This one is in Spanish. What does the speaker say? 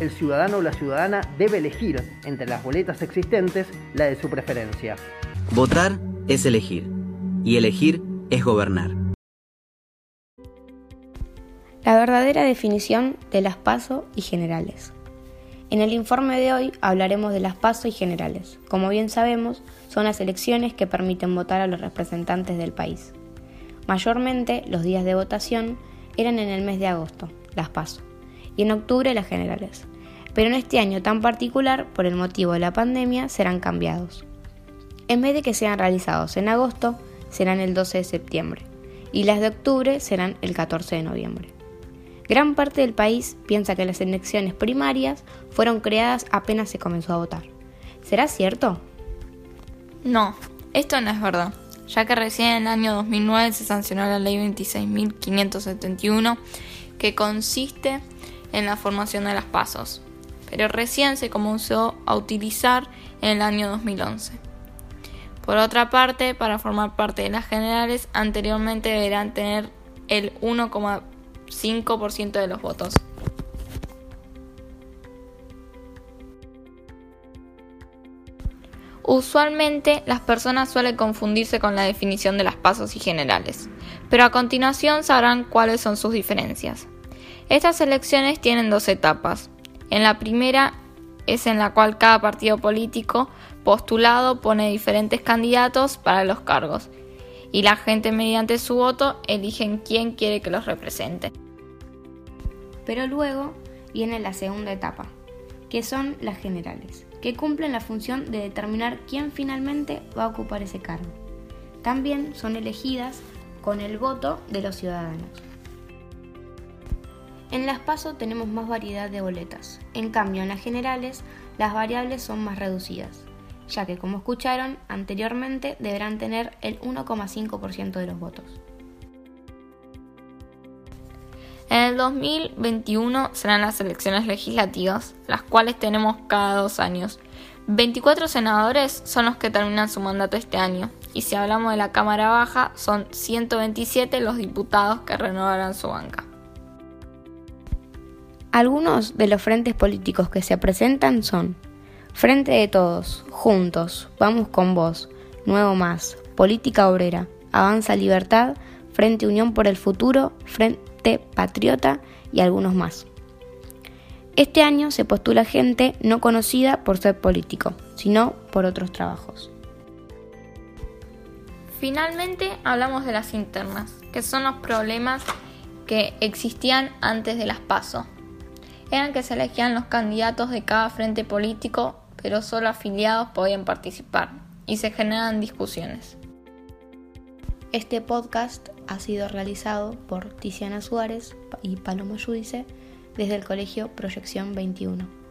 el ciudadano o la ciudadana debe elegir entre las boletas existentes la de su preferencia. Votar es elegir y elegir es gobernar. La verdadera definición de las PASO y generales. En el informe de hoy hablaremos de las PASO y generales. Como bien sabemos, son las elecciones que permiten votar a los representantes del país. Mayormente, los días de votación eran en el mes de agosto, las PASO y en octubre las generales. Pero en este año tan particular, por el motivo de la pandemia, serán cambiados. En vez de que sean realizados en agosto, serán el 12 de septiembre y las de octubre serán el 14 de noviembre. Gran parte del país piensa que las elecciones primarias fueron creadas apenas se comenzó a votar. ¿Será cierto? No, esto no es verdad, ya que recién en el año 2009 se sancionó la ley 26.571 que consiste en la formación de las pasos, pero recién se comenzó a utilizar en el año 2011. Por otra parte, para formar parte de las generales, anteriormente deberán tener el 1,5% de los votos. Usualmente las personas suelen confundirse con la definición de las pasos y generales, pero a continuación sabrán cuáles son sus diferencias. Estas elecciones tienen dos etapas. En la primera es en la cual cada partido político postulado pone diferentes candidatos para los cargos y la gente mediante su voto eligen quién quiere que los represente. Pero luego viene la segunda etapa, que son las generales, que cumplen la función de determinar quién finalmente va a ocupar ese cargo. También son elegidas con el voto de los ciudadanos. En las PASO tenemos más variedad de boletas, en cambio en las generales las variables son más reducidas, ya que como escucharon anteriormente deberán tener el 1,5% de los votos. En el 2021 serán las elecciones legislativas, las cuales tenemos cada dos años. 24 senadores son los que terminan su mandato este año, y si hablamos de la Cámara Baja, son 127 los diputados que renovarán su banca. Algunos de los frentes políticos que se presentan son Frente de Todos, Juntos, Vamos con Vos, Nuevo Más, Política Obrera, Avanza Libertad, Frente Unión por el Futuro, Frente Patriota y algunos más. Este año se postula gente no conocida por ser político, sino por otros trabajos. Finalmente hablamos de las internas, que son los problemas que existían antes de las PASO eran que se elegían los candidatos de cada frente político, pero solo afiliados podían participar y se generan discusiones. Este podcast ha sido realizado por Tiziana Suárez y Paloma Yudice desde el Colegio Proyección 21.